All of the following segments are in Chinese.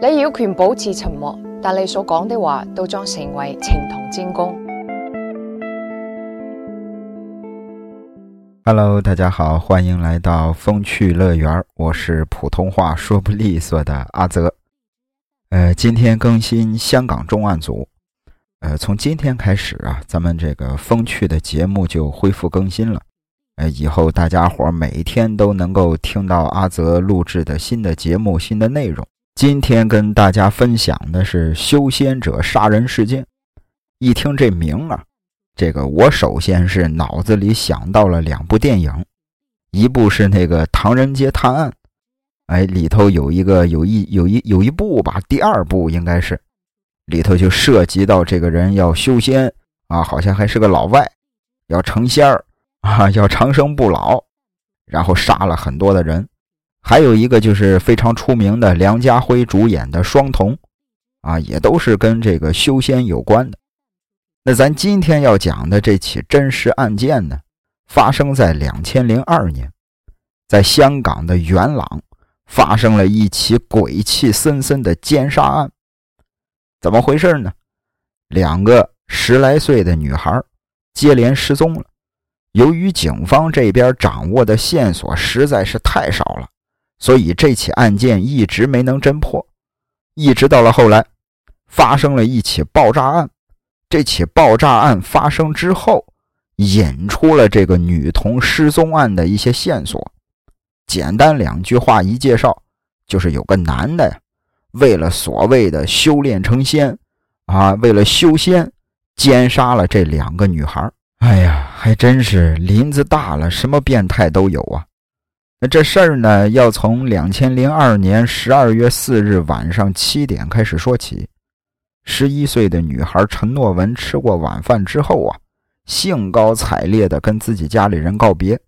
你有权保持沉默，但你所讲的话都将成为呈堂證供。Hello，大家好，欢迎来到风趣乐园，我是普通话说不利索的阿泽。呃，今天更新香港重案组。呃，从今天开始啊，咱们这个风趣的节目就恢复更新了。呃，以后大家伙每一天都能够听到阿泽录制的新的节目、新的内容。今天跟大家分享的是修仙者杀人事件。一听这名啊。这个我首先是脑子里想到了两部电影，一部是那个《唐人街探案》，哎，里头有一个有一有一有一部吧，第二部应该是里头就涉及到这个人要修仙啊，好像还是个老外，要成仙儿啊，要长生不老，然后杀了很多的人。还有一个就是非常出名的梁家辉主演的《双瞳》，啊，也都是跟这个修仙有关的。那咱今天要讲的这起真实案件呢，发生在两千零二年，在香港的元朗发生了一起鬼气森森的奸杀案。怎么回事呢？两个十来岁的女孩接连失踪了。由于警方这边掌握的线索实在是太少了，所以这起案件一直没能侦破。一直到了后来，发生了一起爆炸案。这起爆炸案发生之后，引出了这个女童失踪案的一些线索。简单两句话一介绍，就是有个男的呀，為了所谓的修炼成仙，啊，为了修仙，奸杀了这两个女孩。哎呀，还真是林子大了，什么变态都有啊。那这事儿呢，要从两千零二年十二月四日晚上七点开始说起。十一岁的女孩陈诺文吃过晚饭之后啊，兴高采烈地跟自己家里人告别。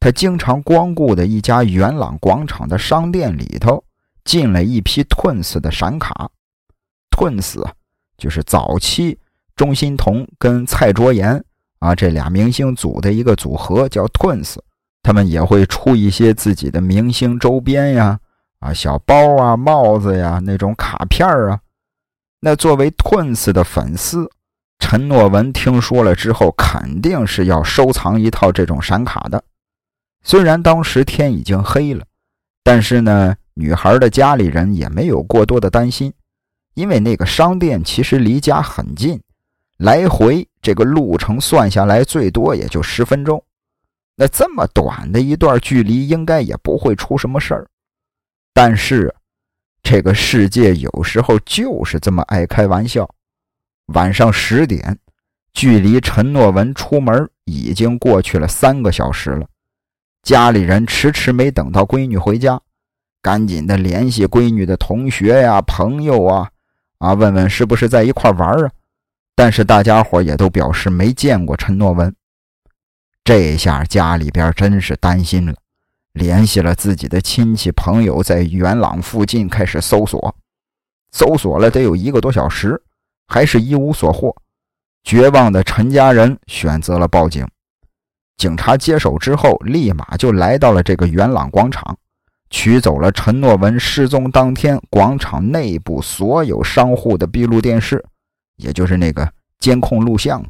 她经常光顾的一家元朗广场的商店里头，进了一批 Twins 的闪卡。Twins 就是早期钟欣桐跟蔡卓妍啊这俩明星组的一个组合，叫 Twins。他们也会出一些自己的明星周边呀，啊小包啊、帽子呀那种卡片啊。那作为 Twins 的粉丝，陈诺文听说了之后，肯定是要收藏一套这种闪卡的。虽然当时天已经黑了，但是呢，女孩的家里人也没有过多的担心，因为那个商店其实离家很近，来回这个路程算下来最多也就十分钟。那这么短的一段距离，应该也不会出什么事儿。但是。这个世界有时候就是这么爱开玩笑。晚上十点，距离陈诺文出门已经过去了三个小时了。家里人迟迟没等到闺女回家，赶紧的联系闺女的同学呀、朋友啊，啊，问问是不是在一块玩啊。但是大家伙也都表示没见过陈诺文。这下家里边真是担心了。联系了自己的亲戚朋友，在元朗附近开始搜索，搜索了得有一个多小时，还是一无所获。绝望的陈家人选择了报警。警察接手之后，立马就来到了这个元朗广场，取走了陈诺文失踪当天广场内部所有商户的闭路电视，也就是那个监控录像。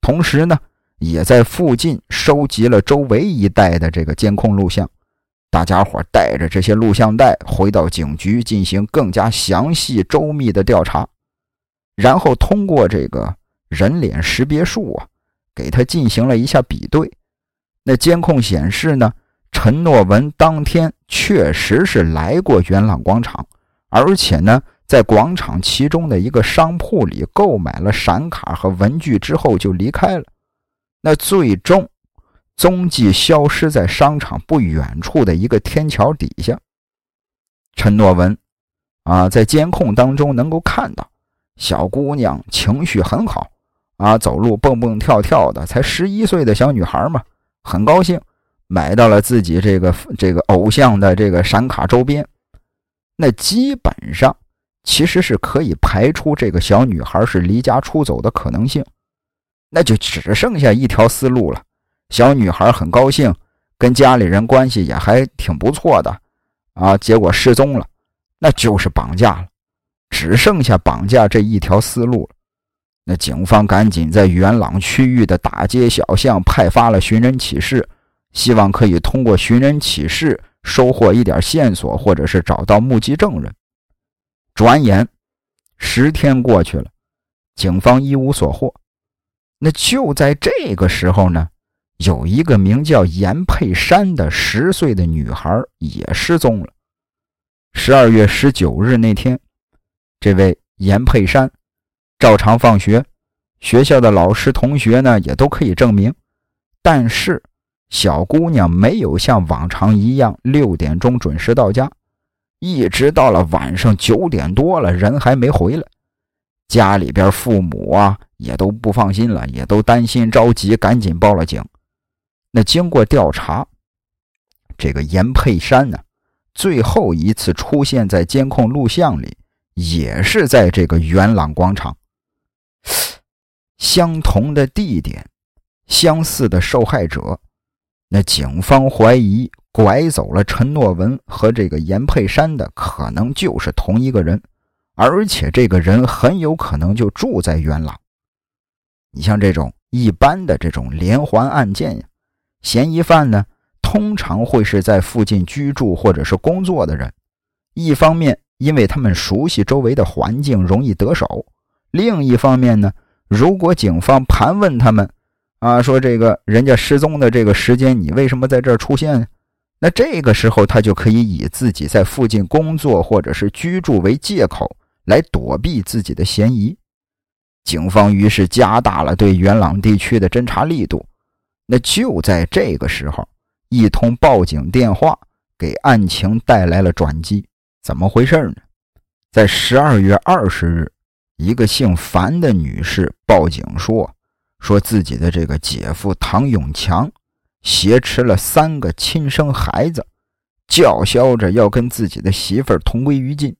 同时呢，也在附近收集了周围一带的这个监控录像。大家伙带着这些录像带回到警局进行更加详细周密的调查，然后通过这个人脸识别术啊，给他进行了一下比对。那监控显示呢，陈诺文当天确实是来过元朗广场，而且呢，在广场其中的一个商铺里购买了闪卡和文具之后就离开了。那最终踪迹消失在商场不远处的一个天桥底下。陈诺文啊，在监控当中能够看到小姑娘情绪很好啊，走路蹦蹦跳跳的，才十一岁的小女孩嘛，很高兴买到了自己这个这个偶像的这个闪卡周边。那基本上其实是可以排除这个小女孩是离家出走的可能性，那就只剩下一条思路了。小女孩很高兴，跟家里人关系也还挺不错的，啊，结果失踪了。那就是绑架了，只剩下绑架这一条思路了。那警方赶紧在元朗区域的大街小巷派发了寻人启事，希望可以通过寻人启事收获一点线索，或者是找到目击证人。转眼十天过去了，警方一无所获。那就在这个时候呢，有一个名叫严佩珊的十岁的女孩也失踪了。十二月十九日那天，这位严佩珊。照常放学，学校的老师、同学呢也都可以证明。但是小姑娘没有像往常一样六点钟准时到家，一直到了晚上九点多了，人还没回来。家里边父母啊也都不放心了，也都担心着急，赶紧报了警。那经过调查，这个严佩山呢，最后一次出现在监控录像里，也是在这个元朗广场。相同的地点，相似的受害者，那警方怀疑拐走了陈诺文和这个严佩山的，可能就是同一个人，而且这个人很有可能就住在元朗。你像这种一般的这种连环案件呀，嫌疑犯呢通常会是在附近居住或者是工作的人，一方面因为他们熟悉周围的环境，容易得手；另一方面呢。如果警方盘问他们，啊，说这个人家失踪的这个时间，你为什么在这儿出现？那这个时候他就可以以自己在附近工作或者是居住为借口来躲避自己的嫌疑。警方于是加大了对元朗地区的侦查力度。那就在这个时候，一通报警电话给案情带来了转机。怎么回事呢？在十二月二十日。一个姓樊的女士报警说，说自己的这个姐夫唐永强挟持了三个亲生孩子，叫嚣着要跟自己的媳妇儿同归于尽。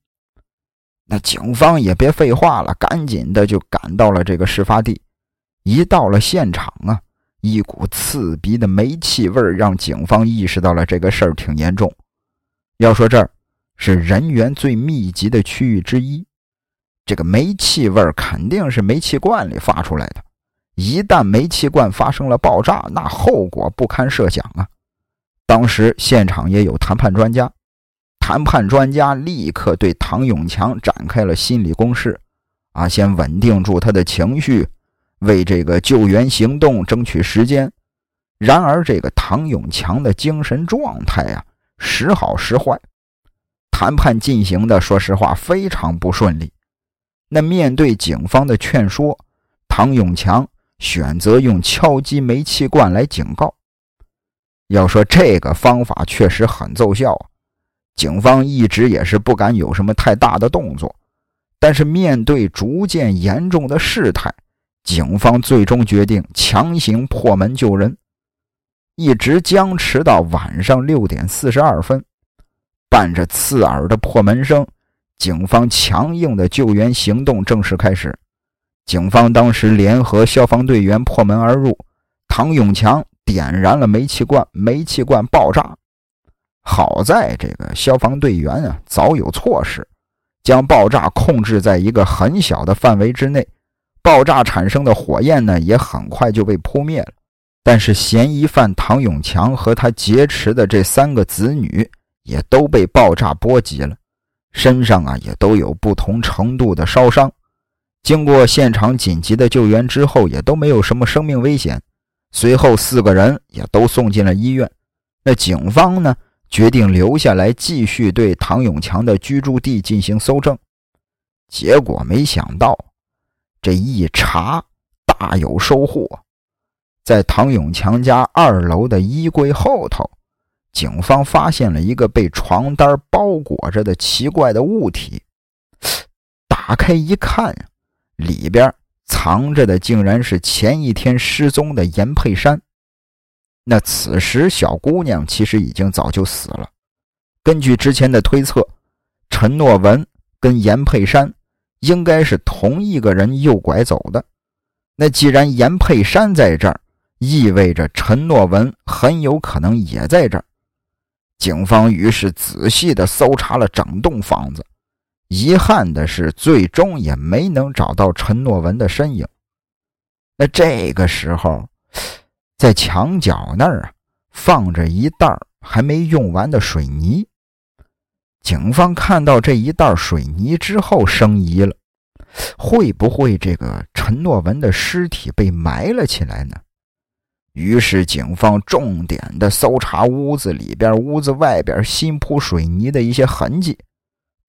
那警方也别废话了，赶紧的就赶到了这个事发地。一到了现场啊，一股刺鼻的煤气味让警方意识到了这个事儿挺严重。要说这儿是人员最密集的区域之一。这个煤气味肯定是煤气罐里发出来的，一旦煤气罐发生了爆炸，那后果不堪设想啊！当时现场也有谈判专家，谈判专家立刻对唐永强展开了心理攻势，啊，先稳定住他的情绪，为这个救援行动争取时间。然而，这个唐永强的精神状态啊，时好时坏，谈判进行的，说实话非常不顺利。那面对警方的劝说，唐永强选择用敲击煤气罐来警告。要说这个方法确实很奏效啊，警方一直也是不敢有什么太大的动作。但是面对逐渐严重的事态，警方最终决定强行破门救人，一直僵持到晚上六点四十二分，伴着刺耳的破门声。警方强硬的救援行动正式开始。警方当时联合消防队员破门而入，唐永强点燃了煤气罐，煤气罐爆炸。好在这个消防队员啊早有措施，将爆炸控制在一个很小的范围之内。爆炸产生的火焰呢也很快就被扑灭了。但是嫌疑犯唐永强和他劫持的这三个子女也都被爆炸波及了。身上啊也都有不同程度的烧伤，经过现场紧急的救援之后，也都没有什么生命危险。随后四个人也都送进了医院。那警方呢决定留下来继续对唐永强的居住地进行搜证。结果没想到，这一查大有收获，在唐永强家二楼的衣柜后头。警方发现了一个被床单包裹着的奇怪的物体，打开一看，里边藏着的竟然是前一天失踪的严佩珊。那此时小姑娘其实已经早就死了。根据之前的推测，陈诺文跟严佩珊应该是同一个人诱拐走的。那既然严佩珊在这儿，意味着陈诺文很有可能也在这儿。警方于是仔细地搜查了整栋房子，遗憾的是，最终也没能找到陈诺文的身影。那这个时候，在墙角那儿啊，放着一袋还没用完的水泥。警方看到这一袋水泥之后，生疑了：会不会这个陈诺文的尸体被埋了起来呢？于是，警方重点的搜查屋子里边、屋子外边新铺水泥的一些痕迹，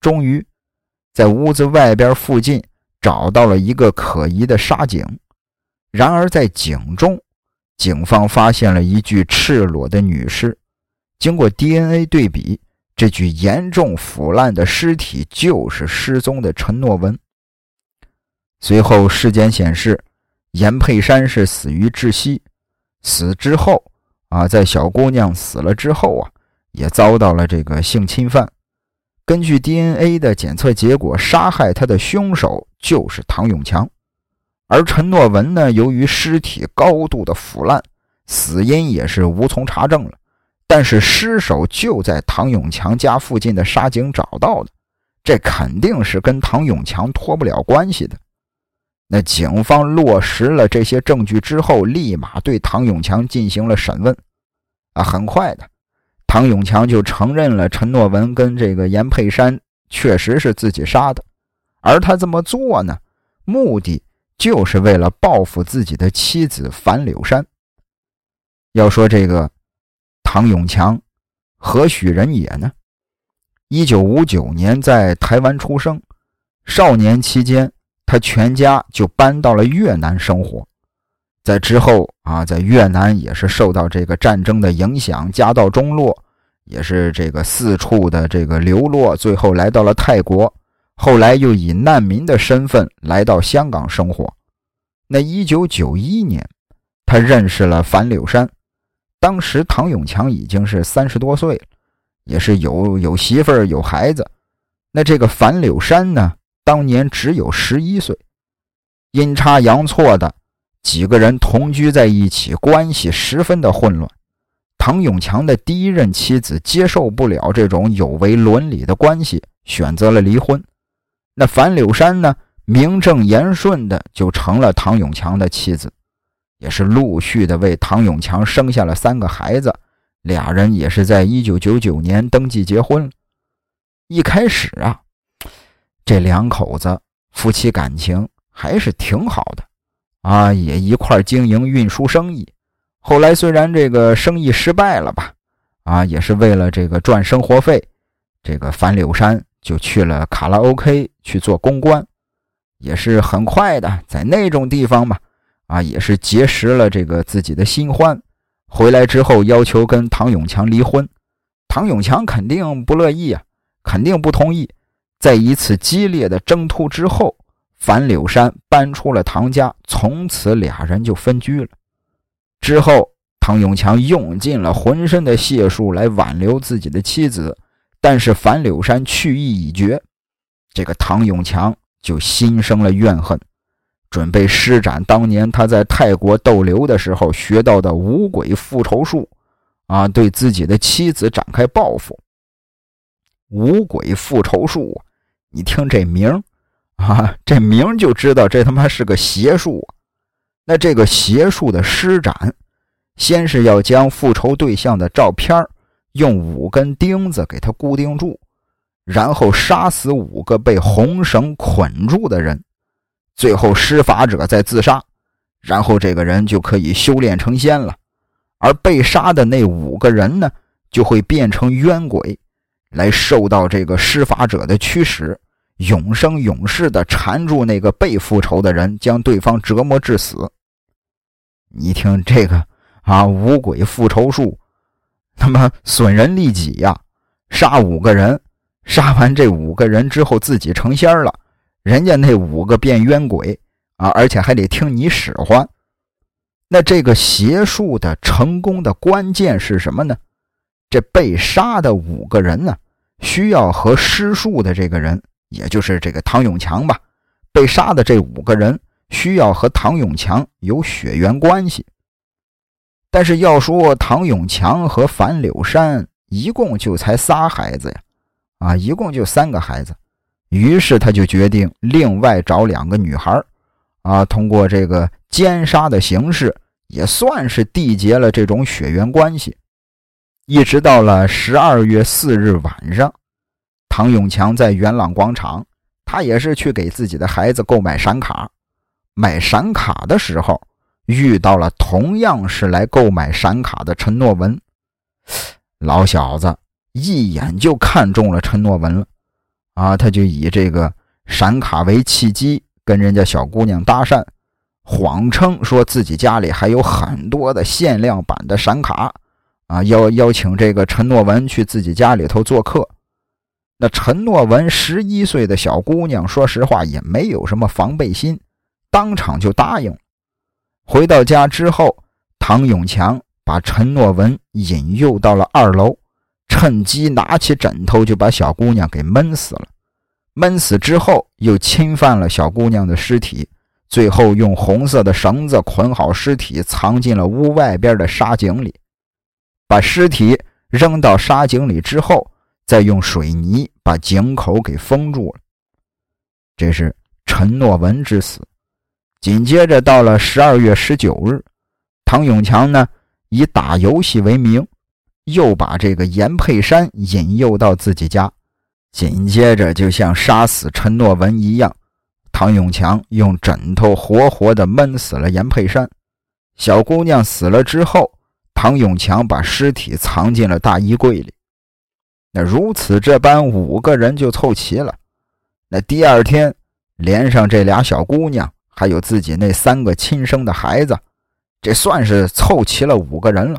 终于在屋子外边附近找到了一个可疑的沙井。然而，在井中，警方发现了一具赤裸的女尸。经过 DNA 对比，这具严重腐烂的尸体就是失踪的陈诺文。随后，尸检显示，严佩珊是死于窒息。死之后啊，在小姑娘死了之后啊，也遭到了这个性侵犯。根据 DNA 的检测结果，杀害她的凶手就是唐永强。而陈诺文呢，由于尸体高度的腐烂，死因也是无从查证了。但是尸首就在唐永强家附近的沙井找到的，这肯定是跟唐永强脱不了关系的。那警方落实了这些证据之后，立马对唐永强进行了审问。啊，很快的，唐永强就承认了陈诺文跟这个严佩珊确实是自己杀的，而他这么做呢，目的就是为了报复自己的妻子樊柳山。要说这个唐永强何许人也呢？一九五九年在台湾出生，少年期间。他全家就搬到了越南生活，在之后啊，在越南也是受到这个战争的影响，家道中落，也是这个四处的这个流落，最后来到了泰国，后来又以难民的身份来到香港生活。那一九九一年，他认识了樊柳山，当时唐永强已经是三十多岁了，也是有有媳妇儿有孩子。那这个樊柳山呢？当年只有十一岁，阴差阳错的几个人同居在一起，关系十分的混乱。唐永强的第一任妻子接受不了这种有违伦理的关系，选择了离婚。那樊柳山呢，名正言顺的就成了唐永强的妻子，也是陆续的为唐永强生下了三个孩子。俩人也是在一九九九年登记结婚。一开始啊。这两口子夫妻感情还是挺好的，啊，也一块经营运输生意。后来虽然这个生意失败了吧，啊，也是为了这个赚生活费，这个樊柳山就去了卡拉 OK 去做公关，也是很快的，在那种地方嘛，啊，也是结识了这个自己的新欢。回来之后要求跟唐永强离婚，唐永强肯定不乐意啊，肯定不同意。在一次激烈的争突之后，樊柳山搬出了唐家，从此俩人就分居了。之后，唐永强用尽了浑身的解数来挽留自己的妻子，但是樊柳山去意已决，这个唐永强就心生了怨恨，准备施展当年他在泰国逗留的时候学到的五鬼复仇术，啊，对自己的妻子展开报复。五鬼复仇术。你听这名啊，这名就知道这他妈是个邪术。那这个邪术的施展，先是要将复仇对象的照片用五根钉子给他固定住，然后杀死五个被红绳捆住的人，最后施法者再自杀，然后这个人就可以修炼成仙了。而被杀的那五个人呢，就会变成冤鬼，来受到这个施法者的驱使。永生永世的缠住那个被复仇的人，将对方折磨致死。你听这个啊，五鬼复仇术，他妈损人利己呀！杀五个人，杀完这五个人之后，自己成仙了，人家那五个变冤鬼啊，而且还得听你使唤。那这个邪术的成功的关键是什么呢？这被杀的五个人呢，需要和施术的这个人。也就是这个唐永强吧，被杀的这五个人需要和唐永强有血缘关系。但是要说唐永强和樊柳山一共就才仨孩子呀，啊，一共就三个孩子，于是他就决定另外找两个女孩啊，通过这个奸杀的形式，也算是缔结了这种血缘关系。一直到了十二月四日晚上，唐永强在元朗广场，他也是去给自己的孩子购买闪卡。买闪卡的时候，遇到了同样是来购买闪卡的陈诺文。老小子一眼就看中了陈诺文了，啊，他就以这个闪卡为契机，跟人家小姑娘搭讪，谎称说自己家里还有很多的限量版的闪卡，啊，邀邀请这个陈诺文去自己家里头做客。那陈诺文十一岁的小姑娘，说实话也没有什么防备心，当场就答应。回到家之后，唐永强。把陈诺文引诱到了二楼，趁机拿起枕头就把小姑娘给闷死了。闷死之后，又侵犯了小姑娘的尸体，最后用红色的绳子捆好尸体，藏进了屋外边的沙井里。把尸体扔到沙井里之后，再用水泥把井口给封住了。这是陈诺文之死。紧接着到了十二月十九日，唐永强呢？以打游戏为名，又把这个严佩珊引诱到自己家，紧接着就像杀死陈诺文一样，唐永强用枕头活活的闷死了严佩珊。小姑娘死了之后，唐永强把尸体藏进了大衣柜里。那如此这般，五个人就凑齐了。那第二天，连上这俩小姑娘，还有自己那三个亲生的孩子。这算是凑齐了五个人了，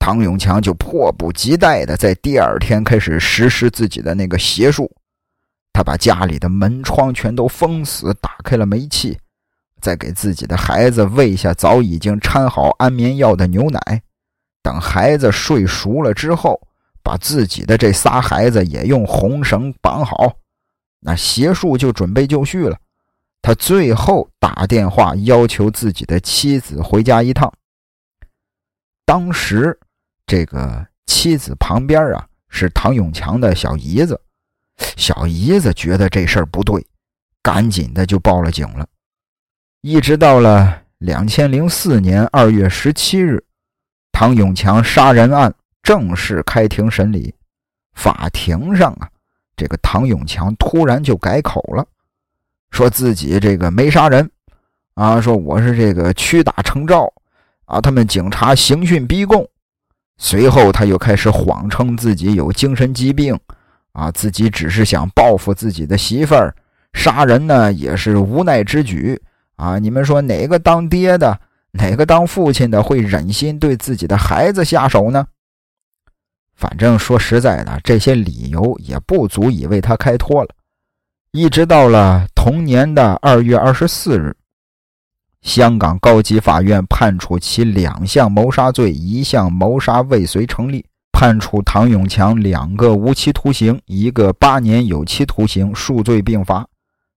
唐永强就迫不及待的在第二天开始实施自己的那个邪术。他把家里的门窗全都封死，打开了煤气，再给自己的孩子喂下早已经掺好安眠药的牛奶。等孩子睡熟了之后，把自己的这仨孩子也用红绳绑好，那邪术就准备就绪了。他最后打电话要求自己的妻子回家一趟。当时，这个妻子旁边啊是唐永强的小姨子，小姨子觉得这事儿不对，赶紧的就报了警了。一直到了两千零四年二月十七日，唐永强杀人案正式开庭审理。法庭上啊，这个唐永强突然就改口了。说自己这个没杀人，啊，说我是这个屈打成招，啊，他们警察刑讯逼供。随后他又开始谎称自己有精神疾病，啊，自己只是想报复自己的媳妇儿，杀人呢也是无奈之举，啊，你们说哪个当爹的，哪个当父亲的会忍心对自己的孩子下手呢？反正说实在的，这些理由也不足以为他开脱了。一直到了同年的二月二十四日，香港高级法院判处其两项谋杀罪，一项谋杀未遂成立，判处唐永强两个无期徒刑，一个八年有期徒刑，数罪并罚，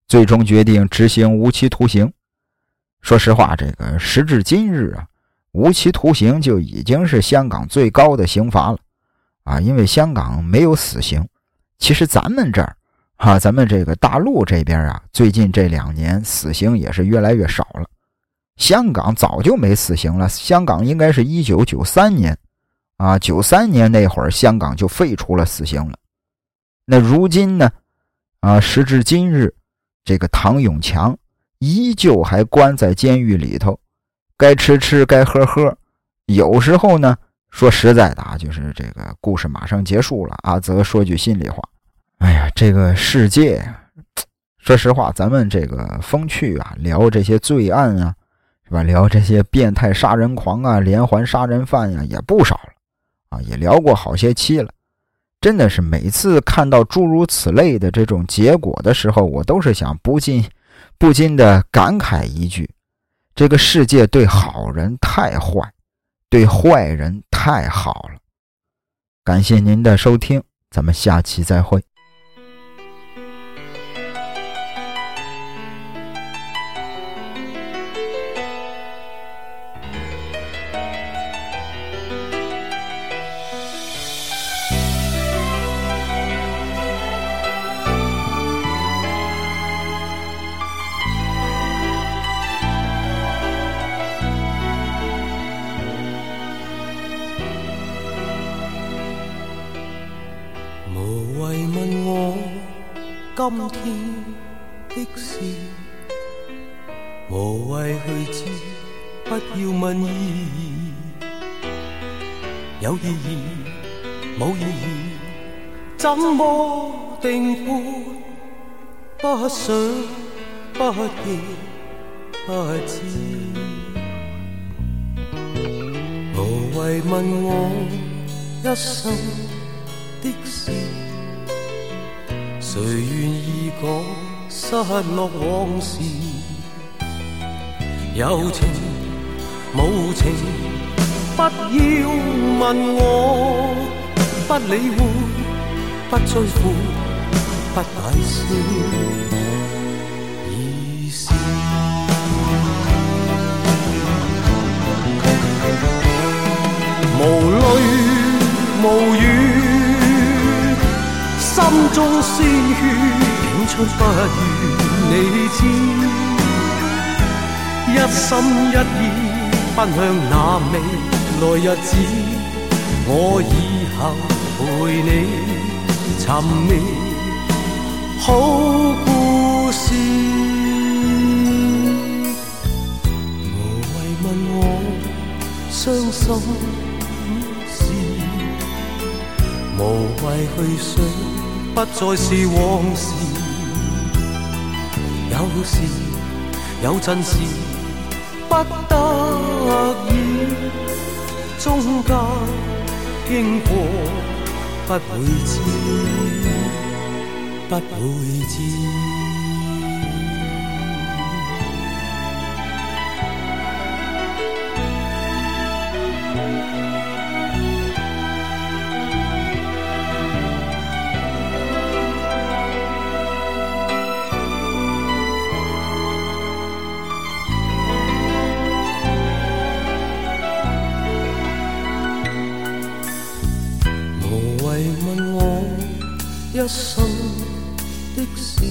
最终决定执行无期徒刑。说实话，这个时至今日啊，无期徒刑就已经是香港最高的刑罚了啊，因为香港没有死刑。其实咱们这儿。哈，咱们这个大陆这边啊，最近这两年死刑也是越来越少了。香港早就没死刑了，香港应该是一九九三年，啊，九三年那会儿香港就废除了死刑了。那如今呢，啊，时至今日，这个唐永强依旧还关在监狱里头，该吃吃，该喝喝。有时候呢，说实在的啊，就是这个故事马上结束了。阿泽说句心里话。哎呀，这个世界，说实话，咱们这个风趣啊，聊这些罪案啊，是吧？聊这些变态杀人狂啊，连环杀人犯呀，也不少了啊，也聊过好些期了。真的是每次看到诸如此类的这种结果的时候，我都是想不禁不禁的感慨一句：这个世界对好人太坏，对坏人太好了。感谢您的收听，咱们下期再会。意义，冇意义，怎么定判？不想，不记，不知。无谓问我一生的事，谁愿意讲失落往事？有情无情，不要问我，不理会，不追悔，不解释。已是无泪无语，心中鲜血涌出，不愿你知。一心一意奔向那未来日子，我以后陪你寻觅好故事。无谓问我伤心事，无谓去想，不再是往事。有时有阵时。不得已，中间经过，不会知，不会知。一生的事，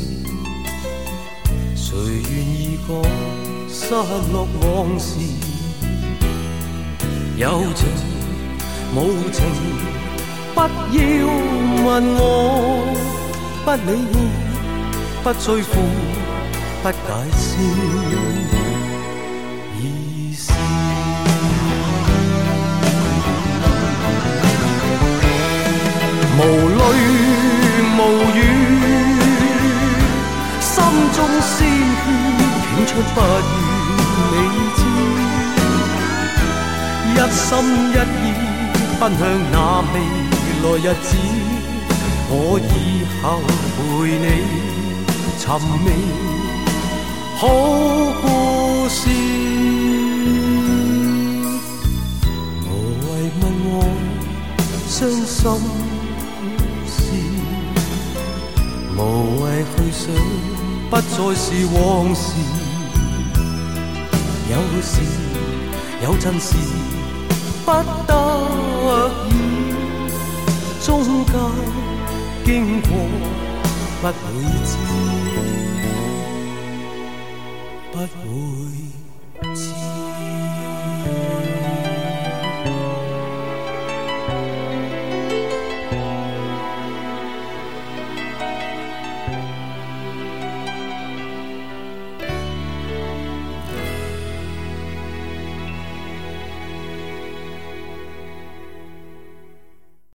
谁愿意讲失落往事？有情无情，不要问我，不理会，不追悔，不解释。已是。出，不愿你知。一心一意奔向那未来日子，我以后陪你寻觅好故事。无谓问我伤心事。无谓去想，不再是往事。有时有阵时，不得已，中间经过，不会知，不会。